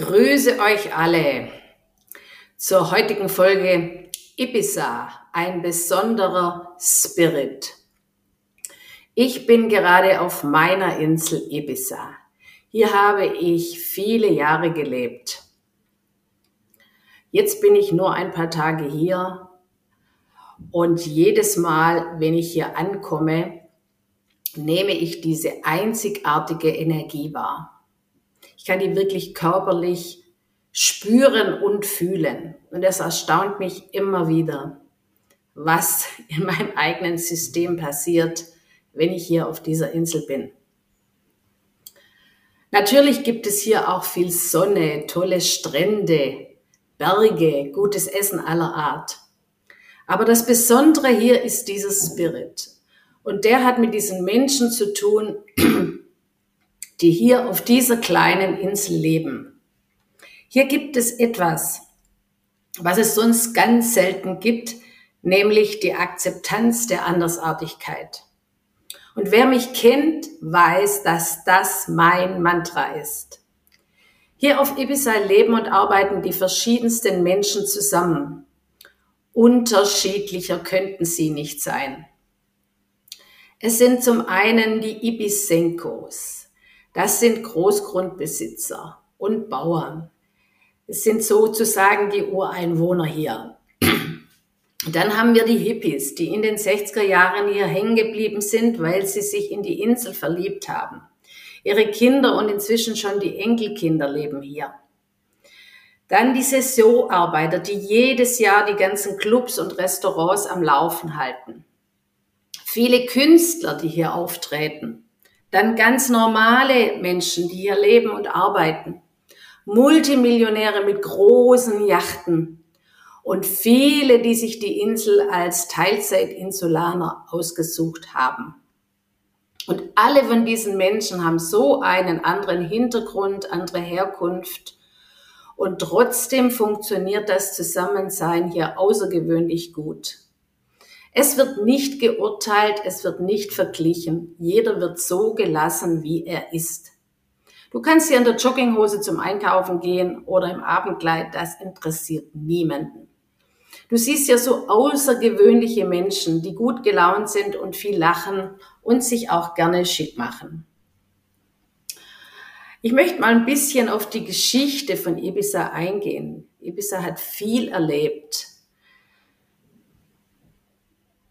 Grüße euch alle zur heutigen Folge Ibiza, ein besonderer Spirit. Ich bin gerade auf meiner Insel Ibiza. Hier habe ich viele Jahre gelebt. Jetzt bin ich nur ein paar Tage hier und jedes Mal, wenn ich hier ankomme, nehme ich diese einzigartige Energie wahr. Ich kann die wirklich körperlich spüren und fühlen. Und es erstaunt mich immer wieder, was in meinem eigenen System passiert, wenn ich hier auf dieser Insel bin. Natürlich gibt es hier auch viel Sonne, tolle Strände, Berge, gutes Essen aller Art. Aber das Besondere hier ist dieser Spirit. Und der hat mit diesen Menschen zu tun, die hier auf dieser kleinen Insel leben. Hier gibt es etwas, was es sonst ganz selten gibt, nämlich die Akzeptanz der Andersartigkeit. Und wer mich kennt, weiß, dass das mein Mantra ist. Hier auf Ibiza leben und arbeiten die verschiedensten Menschen zusammen. Unterschiedlicher könnten sie nicht sein. Es sind zum einen die Ibisenkos, das sind Großgrundbesitzer und Bauern. Es sind sozusagen die Ureinwohner hier. Dann haben wir die Hippies, die in den 60er Jahren hier hängen geblieben sind, weil sie sich in die Insel verliebt haben. Ihre Kinder und inzwischen schon die Enkelkinder leben hier. Dann die Saisonarbeiter, die jedes Jahr die ganzen Clubs und Restaurants am Laufen halten. Viele Künstler, die hier auftreten. Dann ganz normale Menschen, die hier leben und arbeiten. Multimillionäre mit großen Yachten und viele, die sich die Insel als Teilzeitinsulaner ausgesucht haben. Und alle von diesen Menschen haben so einen anderen Hintergrund, andere Herkunft. Und trotzdem funktioniert das Zusammensein hier außergewöhnlich gut. Es wird nicht geurteilt, es wird nicht verglichen. Jeder wird so gelassen, wie er ist. Du kannst hier in der Jogginghose zum Einkaufen gehen oder im Abendkleid, das interessiert niemanden. Du siehst ja so außergewöhnliche Menschen, die gut gelaunt sind und viel lachen und sich auch gerne schick machen. Ich möchte mal ein bisschen auf die Geschichte von Ibiza eingehen. Ibiza hat viel erlebt.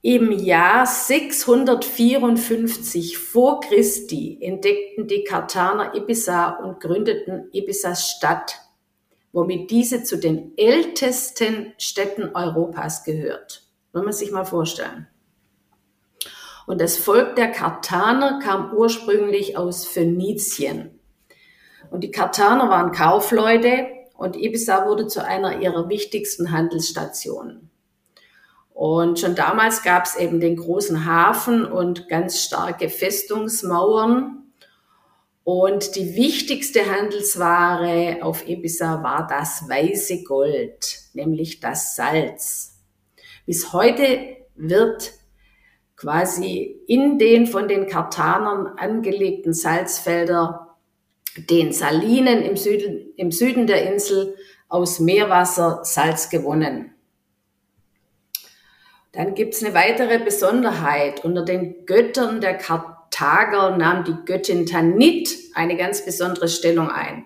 Im Jahr 654 vor Christi entdeckten die Karthaner Ibiza und gründeten Ibizas Stadt, womit diese zu den ältesten Städten Europas gehört. Wenn man sich mal vorstellen. Und das Volk der Karthaner kam ursprünglich aus Phönizien. Und die Karthaner waren Kaufleute und Ibiza wurde zu einer ihrer wichtigsten Handelsstationen. Und schon damals gab es eben den großen Hafen und ganz starke Festungsmauern. Und die wichtigste Handelsware auf Ibiza war das weiße Gold, nämlich das Salz. Bis heute wird quasi in den von den Kartanern angelegten Salzfelder den Salinen im Süden, im Süden der Insel aus Meerwasser Salz gewonnen. Dann gibt's eine weitere Besonderheit. Unter den Göttern der Karthager nahm die Göttin Tanit eine ganz besondere Stellung ein.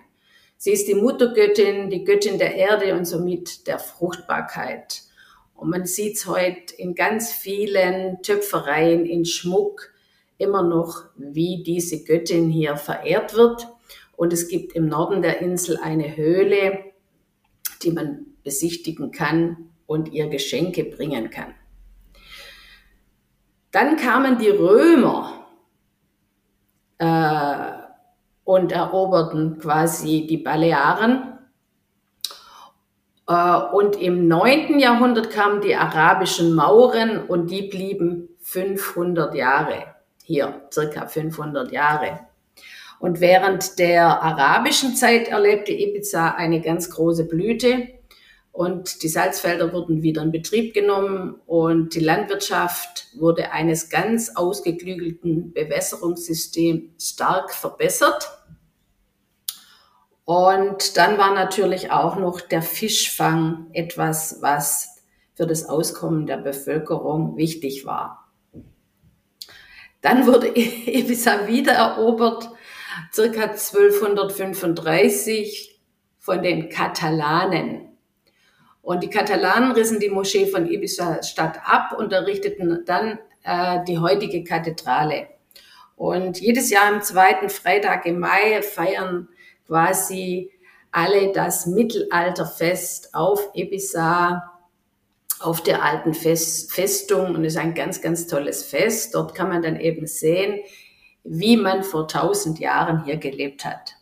Sie ist die Muttergöttin, die Göttin der Erde und somit der Fruchtbarkeit. Und man sieht's heute in ganz vielen Töpfereien, in Schmuck immer noch, wie diese Göttin hier verehrt wird. Und es gibt im Norden der Insel eine Höhle, die man besichtigen kann und ihr Geschenke bringen kann. Dann kamen die Römer äh, und eroberten quasi die Balearen. Äh, und im 9. Jahrhundert kamen die arabischen Mauren und die blieben 500 Jahre hier, circa 500 Jahre. Und während der arabischen Zeit erlebte Ibiza eine ganz große Blüte und die Salzfelder wurden wieder in Betrieb genommen und die Landwirtschaft wurde eines ganz ausgeklügelten Bewässerungssystems stark verbessert. Und dann war natürlich auch noch der Fischfang etwas, was für das Auskommen der Bevölkerung wichtig war. Dann wurde Ibiza wieder erobert, circa 1235 von den Katalanen. Und die Katalanen rissen die Moschee von Ibiza Stadt ab und errichteten dann äh, die heutige Kathedrale. Und jedes Jahr am zweiten Freitag im Mai feiern quasi alle das Mittelalterfest auf Ibiza, auf der alten Fest, Festung. Und es ist ein ganz, ganz tolles Fest. Dort kann man dann eben sehen, wie man vor tausend Jahren hier gelebt hat.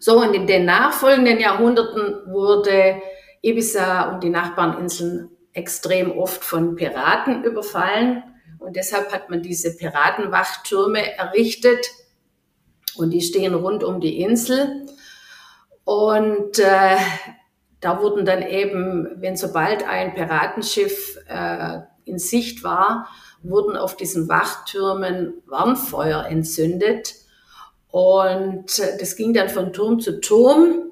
So, und in den nachfolgenden Jahrhunderten wurde Ibiza und die Nachbarninseln extrem oft von Piraten überfallen. Und deshalb hat man diese Piratenwachtürme errichtet. Und die stehen rund um die Insel. Und äh, da wurden dann eben, wenn sobald ein Piratenschiff äh, in Sicht war, wurden auf diesen Wachtürmen Warnfeuer entzündet. Und das ging dann von Turm zu Turm.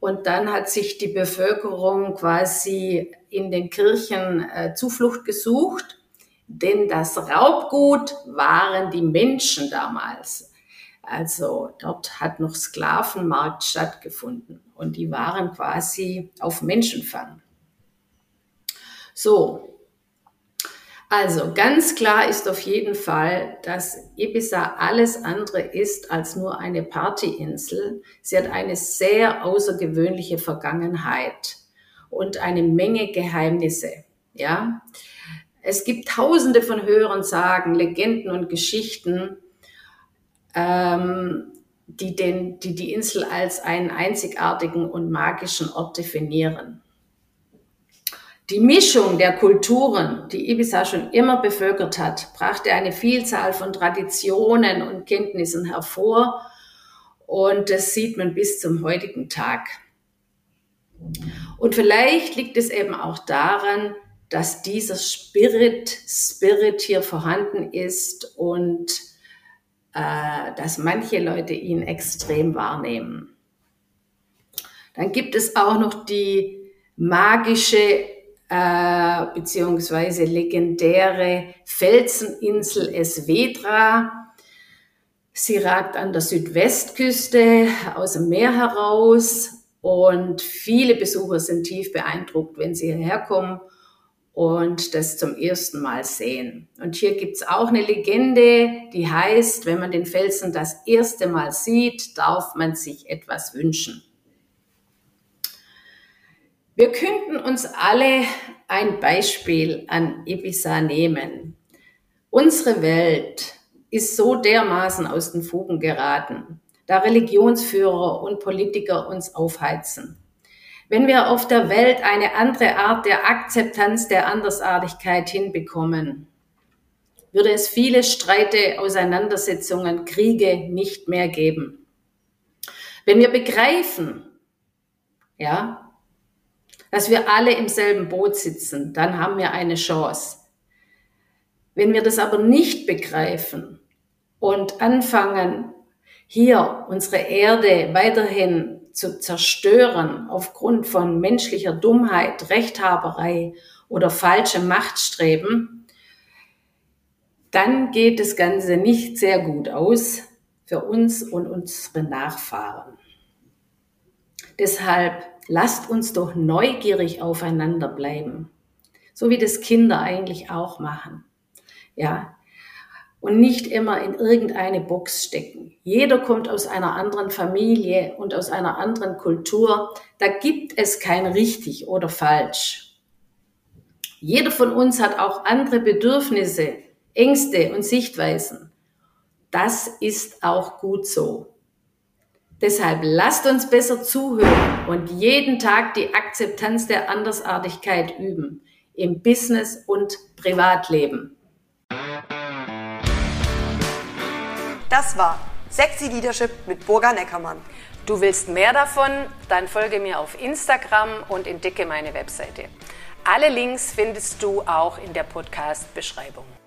Und dann hat sich die Bevölkerung quasi in den Kirchen äh, Zuflucht gesucht, denn das Raubgut waren die Menschen damals. Also dort hat noch Sklavenmarkt stattgefunden und die waren quasi auf Menschenfang. So, also ganz klar ist auf jeden Fall, dass Ibiza alles andere ist als nur eine Partyinsel. Sie hat eine sehr außergewöhnliche Vergangenheit und eine Menge Geheimnisse. Ja, es gibt Tausende von Hören Sagen, Legenden und Geschichten, ähm, die, den, die die Insel als einen einzigartigen und magischen Ort definieren. Die Mischung der Kulturen, die Ibiza schon immer bevölkert hat, brachte eine Vielzahl von Traditionen und Kenntnissen hervor und das sieht man bis zum heutigen Tag. Und vielleicht liegt es eben auch daran, dass dieser Spirit, Spirit hier vorhanden ist und äh, dass manche Leute ihn extrem wahrnehmen. Dann gibt es auch noch die magische äh, beziehungsweise legendäre Felseninsel Esvedra. Sie ragt an der Südwestküste aus dem Meer heraus und viele Besucher sind tief beeindruckt, wenn sie hierher kommen und das zum ersten Mal sehen. Und hier gibt's auch eine Legende, die heißt, wenn man den Felsen das erste Mal sieht, darf man sich etwas wünschen. Wir könnten uns alle ein Beispiel an Ibiza nehmen. Unsere Welt ist so dermaßen aus den Fugen geraten, da Religionsführer und Politiker uns aufheizen. Wenn wir auf der Welt eine andere Art der Akzeptanz der Andersartigkeit hinbekommen, würde es viele Streite, Auseinandersetzungen, Kriege nicht mehr geben. Wenn wir begreifen, ja, dass wir alle im selben Boot sitzen, dann haben wir eine Chance. Wenn wir das aber nicht begreifen und anfangen, hier unsere Erde weiterhin zu zerstören aufgrund von menschlicher Dummheit, Rechthaberei oder falschem Machtstreben, dann geht das Ganze nicht sehr gut aus für uns und unsere Nachfahren. Deshalb lasst uns doch neugierig aufeinander bleiben. So wie das Kinder eigentlich auch machen. Ja. Und nicht immer in irgendeine Box stecken. Jeder kommt aus einer anderen Familie und aus einer anderen Kultur. Da gibt es kein richtig oder falsch. Jeder von uns hat auch andere Bedürfnisse, Ängste und Sichtweisen. Das ist auch gut so. Deshalb lasst uns besser zuhören und jeden Tag die Akzeptanz der Andersartigkeit üben im Business und Privatleben. Das war Sexy Leadership mit Burga Neckermann. Du willst mehr davon? Dann folge mir auf Instagram und entdecke meine Webseite. Alle Links findest du auch in der Podcast-Beschreibung.